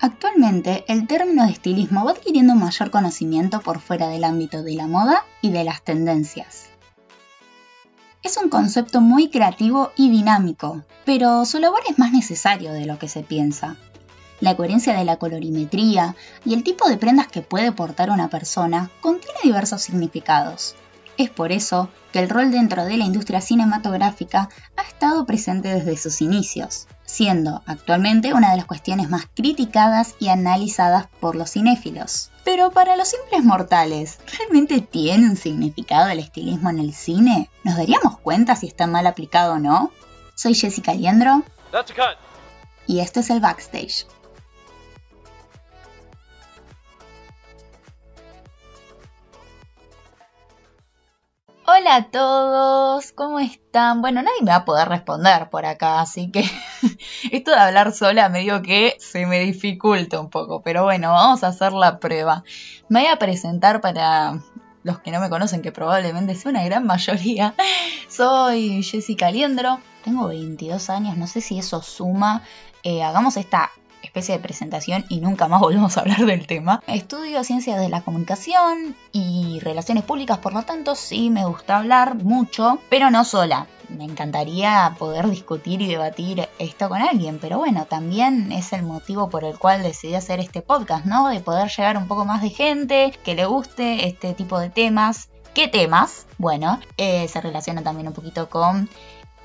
Actualmente, el término de estilismo va adquiriendo mayor conocimiento por fuera del ámbito de la moda y de las tendencias. Es un concepto muy creativo y dinámico, pero su labor es más necesario de lo que se piensa. La coherencia de la colorimetría y el tipo de prendas que puede portar una persona contiene diversos significados. Es por eso que el rol dentro de la industria cinematográfica ha estado presente desde sus inicios, siendo actualmente una de las cuestiones más criticadas y analizadas por los cinéfilos. Pero para los simples mortales, ¿realmente tiene un significado el estilismo en el cine? ¿Nos daríamos cuenta si está mal aplicado o no? Soy Jessica Liendro y esto es el backstage. Hola a todos, ¿cómo están? Bueno, nadie me va a poder responder por acá, así que esto de hablar sola medio que se me dificulta un poco, pero bueno, vamos a hacer la prueba. Me voy a presentar para los que no me conocen, que probablemente sea una gran mayoría. Soy Jessica Liendro, tengo 22 años, no sé si eso suma. Eh, hagamos esta especie de presentación y nunca más volvemos a hablar del tema. Estudio ciencias de la comunicación y relaciones públicas, por lo tanto sí me gusta hablar mucho, pero no sola. Me encantaría poder discutir y debatir esto con alguien, pero bueno, también es el motivo por el cual decidí hacer este podcast, ¿no? De poder llegar un poco más de gente que le guste este tipo de temas. ¿Qué temas? Bueno, eh, se relaciona también un poquito con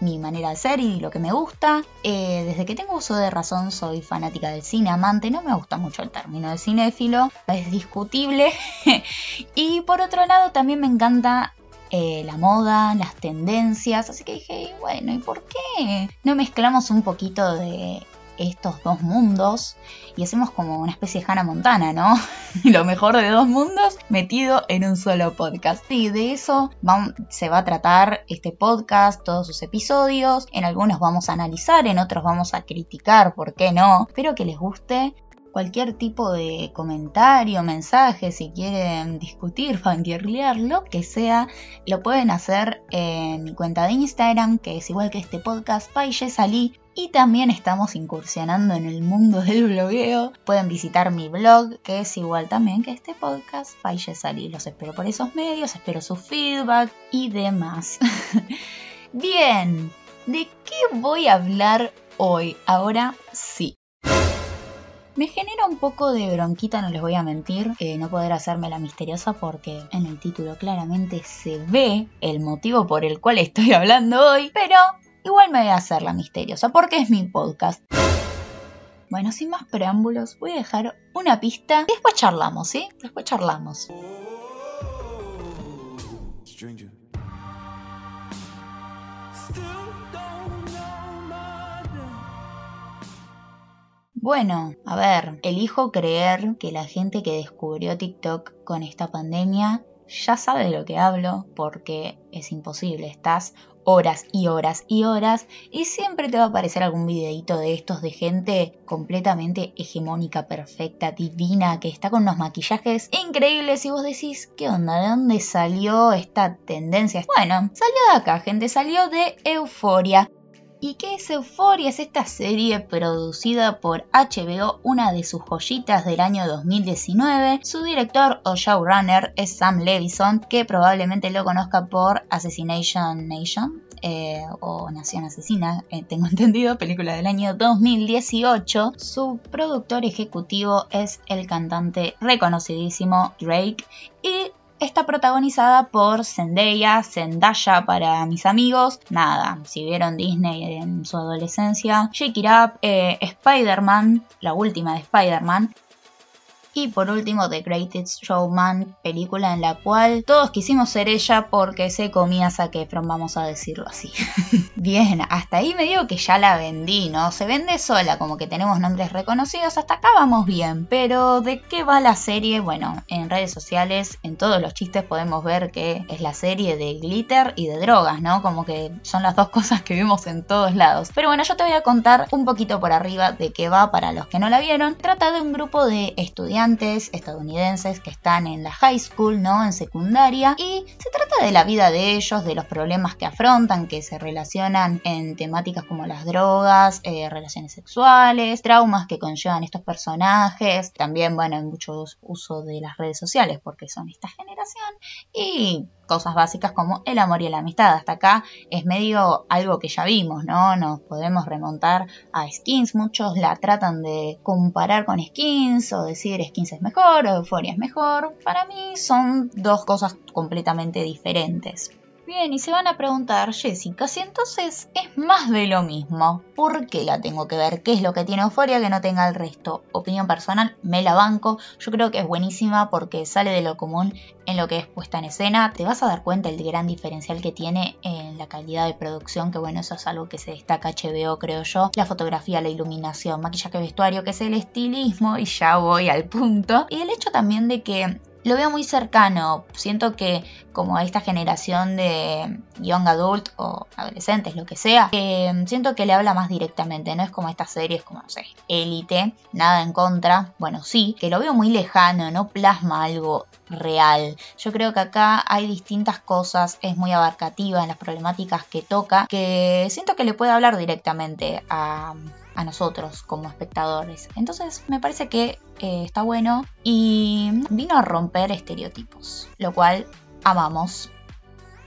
mi manera de ser y lo que me gusta. Eh, desde que tengo uso de razón soy fanática del cine amante, no me gusta mucho el término de cinéfilo, es discutible. y por otro lado también me encanta eh, la moda, las tendencias, así que dije, bueno, ¿y por qué no mezclamos un poquito de estos dos mundos y hacemos como una especie de Hannah Montana, ¿no? Lo mejor de dos mundos metido en un solo podcast. Y de eso se va a tratar este podcast, todos sus episodios. En algunos vamos a analizar, en otros vamos a criticar, ¿por qué no? Espero que les guste cualquier tipo de comentario, mensaje, si quieren discutir, fangirlear, lo que sea, lo pueden hacer en mi cuenta de Instagram, que es igual que este podcast, Paille Salí. Y también estamos incursionando en el mundo del blogueo. Pueden visitar mi blog, que es igual también que este podcast, Paille. Los espero por esos medios, espero su feedback y demás. Bien, ¿de qué voy a hablar hoy? Ahora sí. Me genera un poco de bronquita, no les voy a mentir, eh, no poder hacerme la misteriosa porque en el título claramente se ve el motivo por el cual estoy hablando hoy, pero igual me voy a hacer la misteriosa porque es mi podcast. Bueno, sin más preámbulos, voy a dejar una pista y después charlamos, ¿sí? Después charlamos. Bueno, a ver, elijo creer que la gente que descubrió TikTok con esta pandemia ya sabe de lo que hablo porque es imposible, estás horas y horas y horas y siempre te va a aparecer algún videito de estos de gente completamente hegemónica, perfecta, divina, que está con unos maquillajes increíbles y vos decís, ¿qué onda? ¿De dónde salió esta tendencia? Bueno, salió de acá, gente, salió de Euforia. ¿Y qué es Euphoria? Es esta serie producida por HBO, una de sus joyitas del año 2019. Su director o showrunner es Sam Levison, que probablemente lo conozca por Assassination Nation. Eh, o Nación Asesina, eh, tengo entendido, película del año 2018. Su productor ejecutivo es el cantante reconocidísimo Drake y Está protagonizada por Zendaya, Zendaya para mis amigos. Nada, si vieron Disney en su adolescencia. Shake It Up, eh, Spider-Man, la última de Spider-Man. Y por último, The Greatest Showman, película en la cual todos quisimos ser ella porque se comía Zac vamos a decirlo así. Bien, hasta ahí me digo que ya la vendí, ¿no? Se vende sola, como que tenemos nombres reconocidos, hasta acá vamos bien. Pero, ¿de qué va la serie? Bueno, en redes sociales, en todos los chistes podemos ver que es la serie de glitter y de drogas, ¿no? Como que son las dos cosas que vemos en todos lados. Pero bueno, yo te voy a contar un poquito por arriba de qué va para los que no la vieron. Trata de un grupo de estudiantes estadounidenses que están en la high school, ¿no? En secundaria. Y se trata de la vida de ellos, de los problemas que afrontan, que se relacionan en temáticas como las drogas, eh, relaciones sexuales, traumas que conllevan estos personajes. También, bueno, hay mucho uso de las redes sociales porque son esta generación. Y cosas básicas como el amor y la amistad. Hasta acá es medio algo que ya vimos, ¿no? Nos podemos remontar a Skins. Muchos la tratan de comparar con Skins o decir Skins es mejor o Euphoria es mejor. Para mí son dos cosas completamente diferentes. Bien, y se van a preguntar, Jessica, si entonces es más de lo mismo, ¿por qué la tengo que ver? ¿Qué es lo que tiene Euforia que no tenga el resto? Opinión personal, me la banco. Yo creo que es buenísima porque sale de lo común en lo que es puesta en escena. Te vas a dar cuenta el gran diferencial que tiene en la calidad de producción, que bueno, eso es algo que se destaca HBO, creo yo. La fotografía, la iluminación, maquillaje, vestuario, que es el estilismo, y ya voy al punto. Y el hecho también de que lo veo muy cercano. Siento que como esta generación de young adult o adolescentes, lo que sea, eh, siento que le habla más directamente. No es como estas series como, no sé, élite, nada en contra. Bueno, sí, que lo veo muy lejano, no plasma algo real. Yo creo que acá hay distintas cosas, es muy abarcativa en las problemáticas que toca, que siento que le puede hablar directamente a, a nosotros como espectadores. Entonces me parece que eh, está bueno y vino a romper estereotipos, lo cual amamos.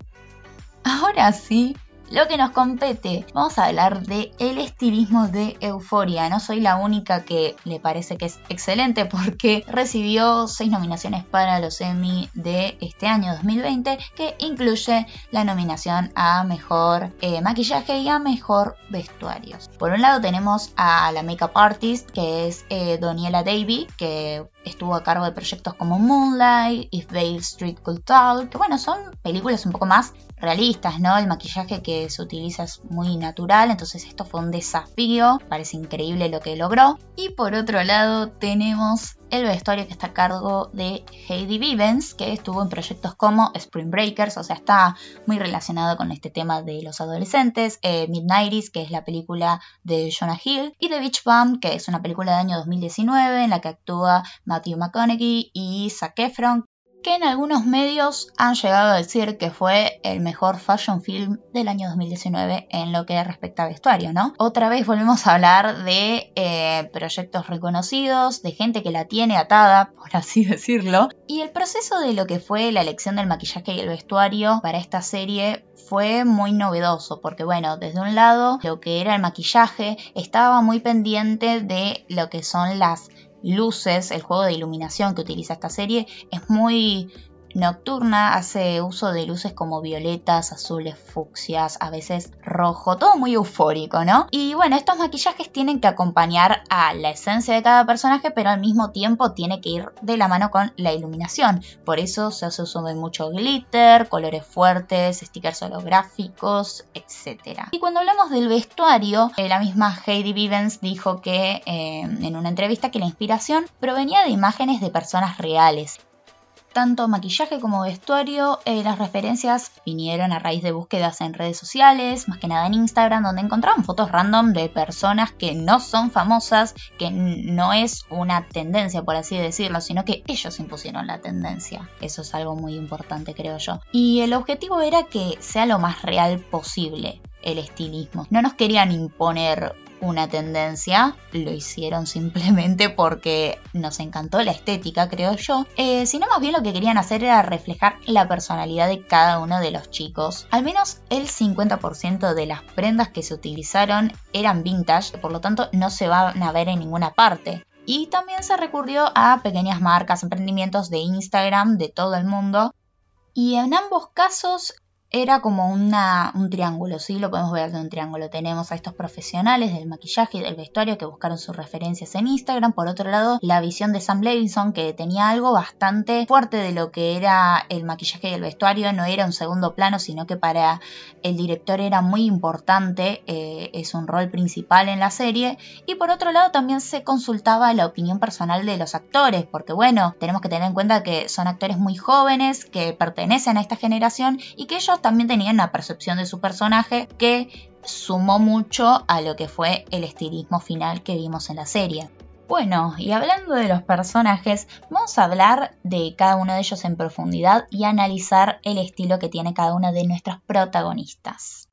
Ahora sí, lo que nos compete, vamos a hablar de el estilismo de Euforia. No soy la única que le parece que es excelente porque recibió seis nominaciones para los Emmy de este año 2020, que incluye la nominación a mejor eh, maquillaje y a mejor vestuarios. Por un lado tenemos a la makeup artist que es eh, Doniela Davy, que estuvo a cargo de proyectos como Moonlight, If Bale Street Could Talk, que bueno, son películas un poco más realistas, ¿no? El maquillaje que se utiliza es muy natural, entonces esto fue un desafío, parece increíble lo que logró. Y por otro lado tenemos el vestuario que está a cargo de Heidi Vivens, que estuvo en proyectos como Spring Breakers, o sea, está muy relacionado con este tema de los adolescentes, eh, Midnighties, que es la película de Jonah Hill, y The Beach Bum, que es una película del año 2019 en la que actúa Matthew McConaughey y Zac Efron, que en algunos medios han llegado a decir que fue el mejor fashion film del año 2019 en lo que respecta a vestuario, ¿no? Otra vez volvemos a hablar de eh, proyectos reconocidos, de gente que la tiene atada, por así decirlo, y el proceso de lo que fue la elección del maquillaje y el vestuario para esta serie fue muy novedoso porque bueno, desde un lado lo que era el maquillaje estaba muy pendiente de lo que son las luces, el juego de iluminación que utiliza esta serie es muy nocturna, hace uso de luces como violetas, azules, fucsias, a veces rojo, todo muy eufórico, ¿no? Y bueno, estos maquillajes tienen que acompañar a la esencia de cada personaje, pero al mismo tiempo tiene que ir de la mano con la iluminación. Por eso se hace uso de mucho glitter, colores fuertes, stickers holográficos, etc. Y cuando hablamos del vestuario, eh, la misma Heidi Vivens dijo que eh, en una entrevista que la inspiración provenía de imágenes de personas reales tanto maquillaje como vestuario, eh, las referencias vinieron a raíz de búsquedas en redes sociales, más que nada en Instagram, donde encontraban fotos random de personas que no son famosas, que no es una tendencia, por así decirlo, sino que ellos impusieron la tendencia. Eso es algo muy importante, creo yo. Y el objetivo era que sea lo más real posible el estilismo. No nos querían imponer una tendencia, lo hicieron simplemente porque nos encantó la estética, creo yo, eh, sino más bien lo que querían hacer era reflejar la personalidad de cada uno de los chicos. Al menos el 50% de las prendas que se utilizaron eran vintage, por lo tanto no se van a ver en ninguna parte. Y también se recurrió a pequeñas marcas, emprendimientos de Instagram de todo el mundo. Y en ambos casos era como una, un triángulo, ¿sí? Lo podemos ver de un triángulo. Tenemos a estos profesionales del maquillaje y del vestuario que buscaron sus referencias en Instagram. Por otro lado, la visión de Sam Levinson que tenía algo bastante fuerte de lo que era el maquillaje y el vestuario. No era un segundo plano, sino que para el director era muy importante. Eh, es un rol principal en la serie. Y por otro lado, también se consultaba la opinión personal de los actores. Porque bueno, tenemos que tener en cuenta que son actores muy jóvenes, que pertenecen a esta generación y que ellos también tenían una percepción de su personaje que sumó mucho a lo que fue el estilismo final que vimos en la serie. Bueno, y hablando de los personajes, vamos a hablar de cada uno de ellos en profundidad y analizar el estilo que tiene cada uno de nuestros protagonistas.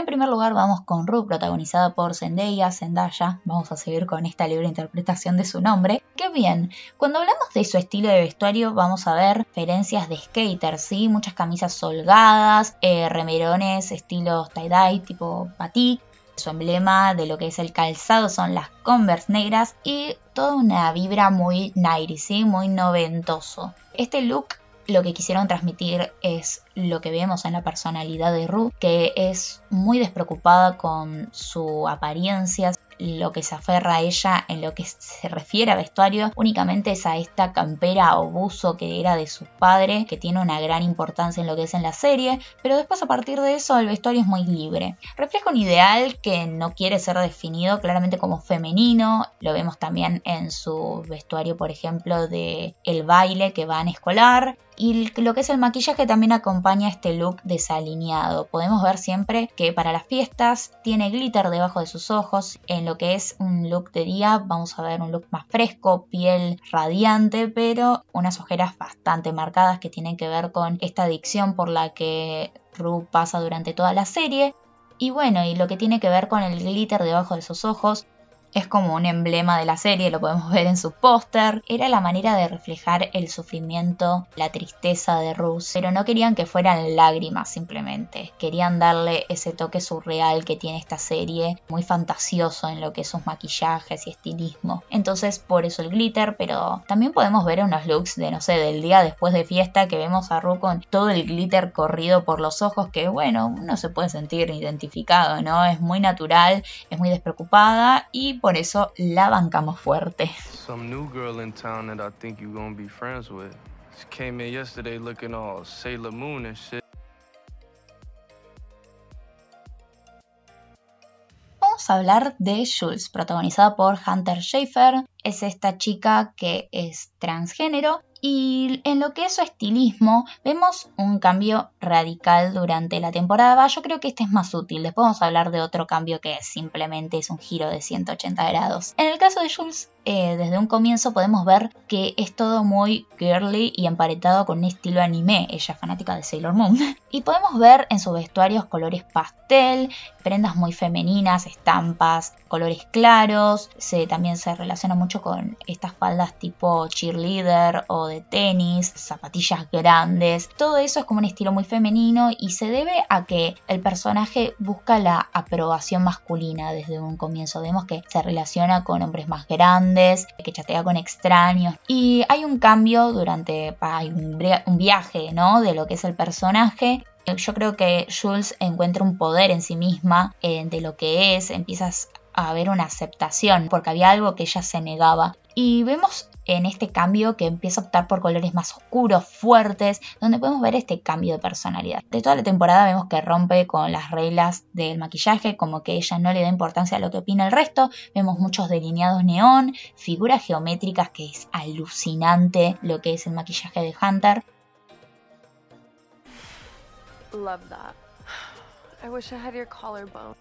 En primer lugar vamos con Rue, protagonizada por Zendaya, Zendaya, vamos a seguir con esta libre interpretación de su nombre. Qué bien, cuando hablamos de su estilo de vestuario vamos a ver referencias de skater, ¿sí? Muchas camisas holgadas, eh, remerones estilo tie-dye tipo batik, su emblema de lo que es el calzado son las Converse negras y toda una vibra muy 90, ¿sí? muy noventoso. Este look lo que quisieron transmitir es lo que vemos en la personalidad de Ruth, que es muy despreocupada con su apariencia, lo que se aferra a ella en lo que se refiere a vestuario. Únicamente es a esta campera o buzo que era de su padre, que tiene una gran importancia en lo que es en la serie, pero después a partir de eso el vestuario es muy libre. Refleja un ideal que no quiere ser definido claramente como femenino, lo vemos también en su vestuario, por ejemplo, de el baile que va en escolar, y lo que es el maquillaje también acompaña este look desalineado. Podemos ver siempre que para las fiestas tiene glitter debajo de sus ojos. En lo que es un look de día vamos a ver un look más fresco, piel radiante, pero unas ojeras bastante marcadas que tienen que ver con esta adicción por la que Ru pasa durante toda la serie. Y bueno, y lo que tiene que ver con el glitter debajo de sus ojos, es como un emblema de la serie, lo podemos ver en su póster. Era la manera de reflejar el sufrimiento, la tristeza de Ruth, pero no querían que fueran lágrimas simplemente. Querían darle ese toque surreal que tiene esta serie, muy fantasioso en lo que es sus maquillajes y estilismo. Entonces, por eso el glitter, pero también podemos ver unos looks de, no sé, del día después de fiesta que vemos a Ruth con todo el glitter corrido por los ojos, que bueno, uno se puede sentir identificado, ¿no? Es muy natural, es muy despreocupada y por eso la bancamos fuerte. Some new girl in town that I think you gonna be friends with. She came in yesterday looking all Sailor Moon and shit. Vamos a hablar de Jules, protagonizada por Hunter Schaefer. Es esta chica que es transgénero y en lo que es su estilismo, vemos un cambio radical durante la temporada. Yo creo que este es más útil. Después vamos a hablar de otro cambio que simplemente es un giro de 180 grados. En el caso de Jules, eh, desde un comienzo podemos ver que es todo muy girly y emparetado con un estilo anime. Ella es fanática de Sailor Moon. Y podemos ver en sus vestuarios colores pastel, prendas muy femeninas, estampas, colores claros. También se relaciona mucho con estas faldas tipo cheerleader o de tenis, zapatillas grandes. Todo eso es como un estilo muy femenino y se debe a que el personaje busca la aprobación masculina desde un comienzo. Vemos que se relaciona con hombres más grandes que chatea con extraños. Y hay un cambio durante, hay un, viaje, ¿no? De lo que es el personaje yo creo que Jules encuentra un poder en sí misma eh, de lo que es, empiezas a ver una aceptación, porque había algo que ella se negaba. Y vemos en este cambio que empieza a optar por colores más oscuros, fuertes, donde podemos ver este cambio de personalidad. De toda la temporada vemos que rompe con las reglas del maquillaje, como que ella no le da importancia a lo que opina el resto. Vemos muchos delineados neón, figuras geométricas que es alucinante lo que es el maquillaje de Hunter. Love that. I wish I had your collarbone.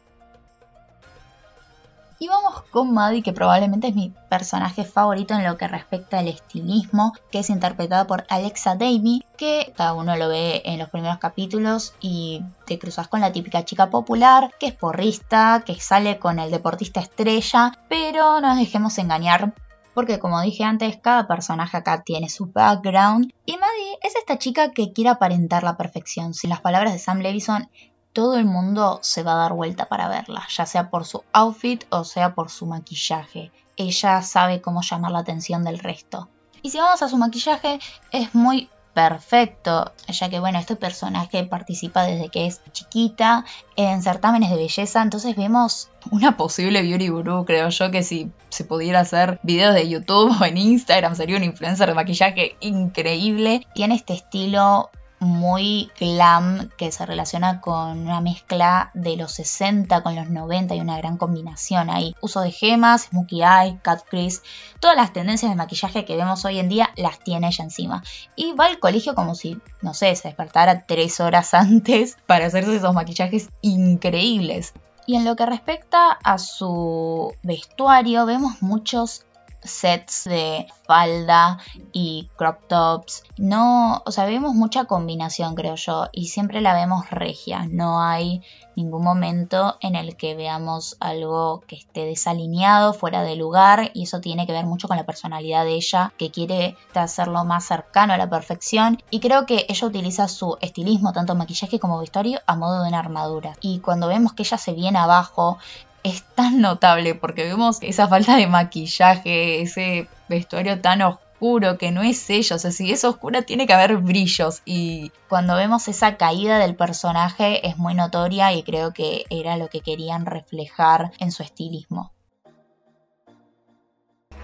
Y vamos con Maddie, que probablemente es mi personaje favorito en lo que respecta al estilismo, que es interpretado por Alexa Davey, que cada uno lo ve en los primeros capítulos y te cruzas con la típica chica popular, que es porrista, que sale con el deportista estrella, pero no nos dejemos engañar porque como dije antes, cada personaje acá tiene su background y Maddie es esta chica que quiere aparentar la perfección. Sin las palabras de Sam Levison, todo el mundo se va a dar vuelta para verla, ya sea por su outfit o sea por su maquillaje. Ella sabe cómo llamar la atención del resto. Y si vamos a su maquillaje, es muy perfecto, ya que bueno, este personaje participa desde que es chiquita en certámenes de belleza, entonces vemos una posible beauty guru, creo yo que si se pudiera hacer videos de YouTube o en Instagram sería un influencer de maquillaje increíble, tiene este estilo muy glam que se relaciona con una mezcla de los 60 con los 90 y una gran combinación ahí. Uso de gemas, smokey eye, cut crease, todas las tendencias de maquillaje que vemos hoy en día las tiene ella encima. Y va al colegio como si, no sé, se despertara tres horas antes para hacerse esos maquillajes increíbles. Y en lo que respecta a su vestuario, vemos muchos sets de falda y crop tops. No, o sea, vemos mucha combinación, creo yo, y siempre la vemos regia. No hay ningún momento en el que veamos algo que esté desalineado, fuera de lugar, y eso tiene que ver mucho con la personalidad de ella, que quiere hacerlo más cercano a la perfección. Y creo que ella utiliza su estilismo, tanto maquillaje como vestuario, a modo de una armadura. Y cuando vemos que ella se viene abajo, es tan notable porque vemos esa falta de maquillaje, ese vestuario tan oscuro que no es ella, o sea, si es oscura tiene que haber brillos y cuando vemos esa caída del personaje es muy notoria y creo que era lo que querían reflejar en su estilismo.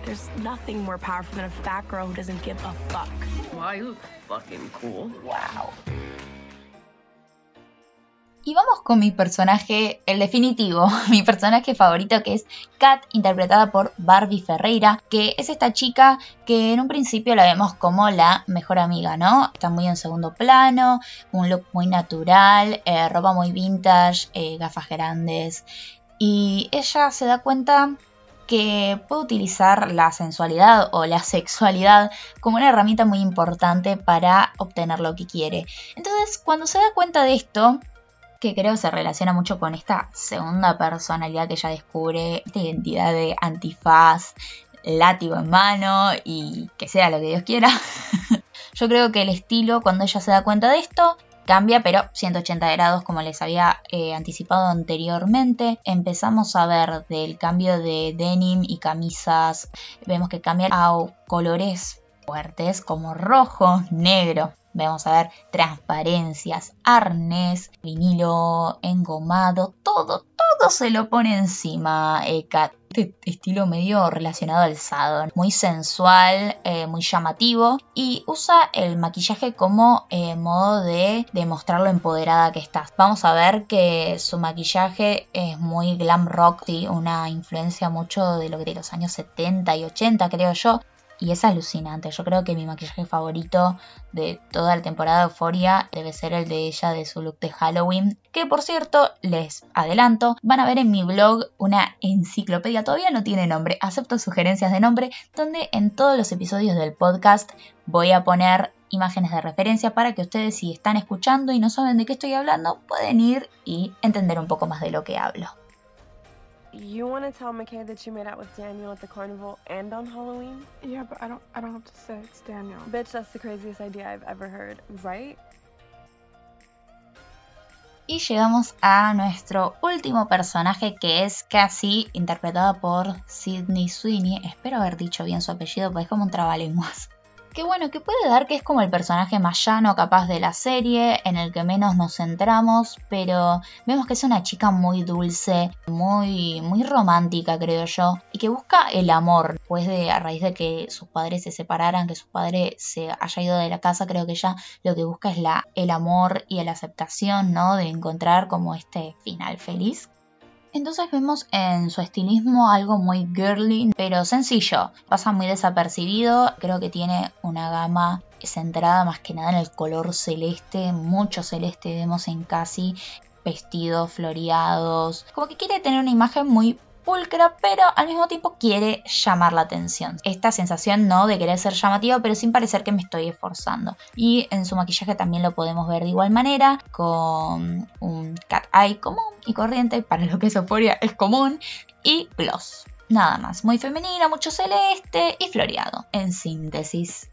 There's nothing more powerful than a fat girl who doesn't give a fuck. Wow, fucking cool. Wow. Y vamos con mi personaje, el definitivo, mi personaje favorito que es Kat, interpretada por Barbie Ferreira, que es esta chica que en un principio la vemos como la mejor amiga, ¿no? Está muy en segundo plano, un look muy natural, eh, ropa muy vintage, eh, gafas grandes. Y ella se da cuenta que puede utilizar la sensualidad o la sexualidad como una herramienta muy importante para obtener lo que quiere. Entonces, cuando se da cuenta de esto, que creo se relaciona mucho con esta segunda personalidad que ella descubre, esta identidad de antifaz, látigo en mano y que sea lo que Dios quiera. Yo creo que el estilo, cuando ella se da cuenta de esto, cambia, pero 180 grados como les había eh, anticipado anteriormente. Empezamos a ver del cambio de denim y camisas, vemos que cambian a colores fuertes como rojo, negro, Vamos a ver transparencias, arnés, vinilo engomado, todo, todo se lo pone encima Kat. Este estilo medio relacionado al sado, muy sensual, eh, muy llamativo y usa el maquillaje como eh, modo de demostrar lo empoderada que estás. Vamos a ver que su maquillaje es muy glam rock, ¿sí? una influencia mucho de lo de los años 70 y 80 creo yo y es alucinante. Yo creo que mi maquillaje favorito de toda la temporada de Euphoria debe ser el de ella de su look de Halloween. Que por cierto, les adelanto, van a ver en mi blog una enciclopedia, todavía no tiene nombre, acepto sugerencias de nombre, donde en todos los episodios del podcast voy a poner imágenes de referencia para que ustedes si están escuchando y no saben de qué estoy hablando, pueden ir y entender un poco más de lo que hablo. You want to tell McKay that you made out with Daniel at the carnival and on Halloween? Yeah, but I don't I don't have to say it's Daniel. Bitch, that's the craziest idea I've ever heard, right? Y llegamos a nuestro último personaje que es Cassie, interpretada por Sidney Sweeney. Espero haber dicho bien su apellido, porque es como un trabalenguas que bueno, que puede dar que es como el personaje más llano capaz de la serie, en el que menos nos centramos, pero vemos que es una chica muy dulce, muy, muy romántica creo yo, y que busca el amor, después de, a raíz de que sus padres se separaran, que su padre se haya ido de la casa, creo que ella lo que busca es la, el amor y la aceptación, ¿no? De encontrar como este final feliz entonces vemos en su estilismo algo muy girly, pero sencillo. Pasa muy desapercibido. Creo que tiene una gama centrada más que nada en el color celeste. Mucho celeste vemos en casi vestidos floreados. Como que quiere tener una imagen muy pulcra, pero al mismo tiempo quiere llamar la atención. Esta sensación no de querer ser llamativa, pero sin parecer que me estoy esforzando. Y en su maquillaje también lo podemos ver de igual manera, con un cat eye común y corriente, para lo que es euforia es común, y gloss. Nada más, muy femenina, mucho celeste y floreado, en síntesis.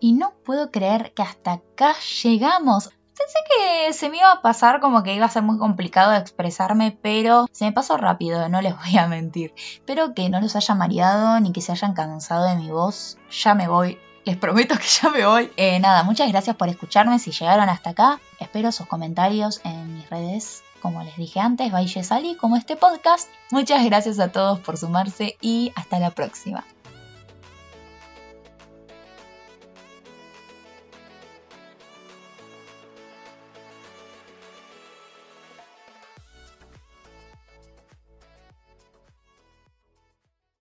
Y no puedo creer que hasta acá llegamos. Pensé que se me iba a pasar como que iba a ser muy complicado de expresarme, pero se me pasó rápido, no les voy a mentir. Espero que no los haya mareado ni que se hayan cansado de mi voz. Ya me voy. Les prometo que ya me voy. Eh, nada, muchas gracias por escucharme. Si llegaron hasta acá, espero sus comentarios en mis redes como les dije antes, Valle Sali, como este podcast. Muchas gracias a todos por sumarse y hasta la próxima.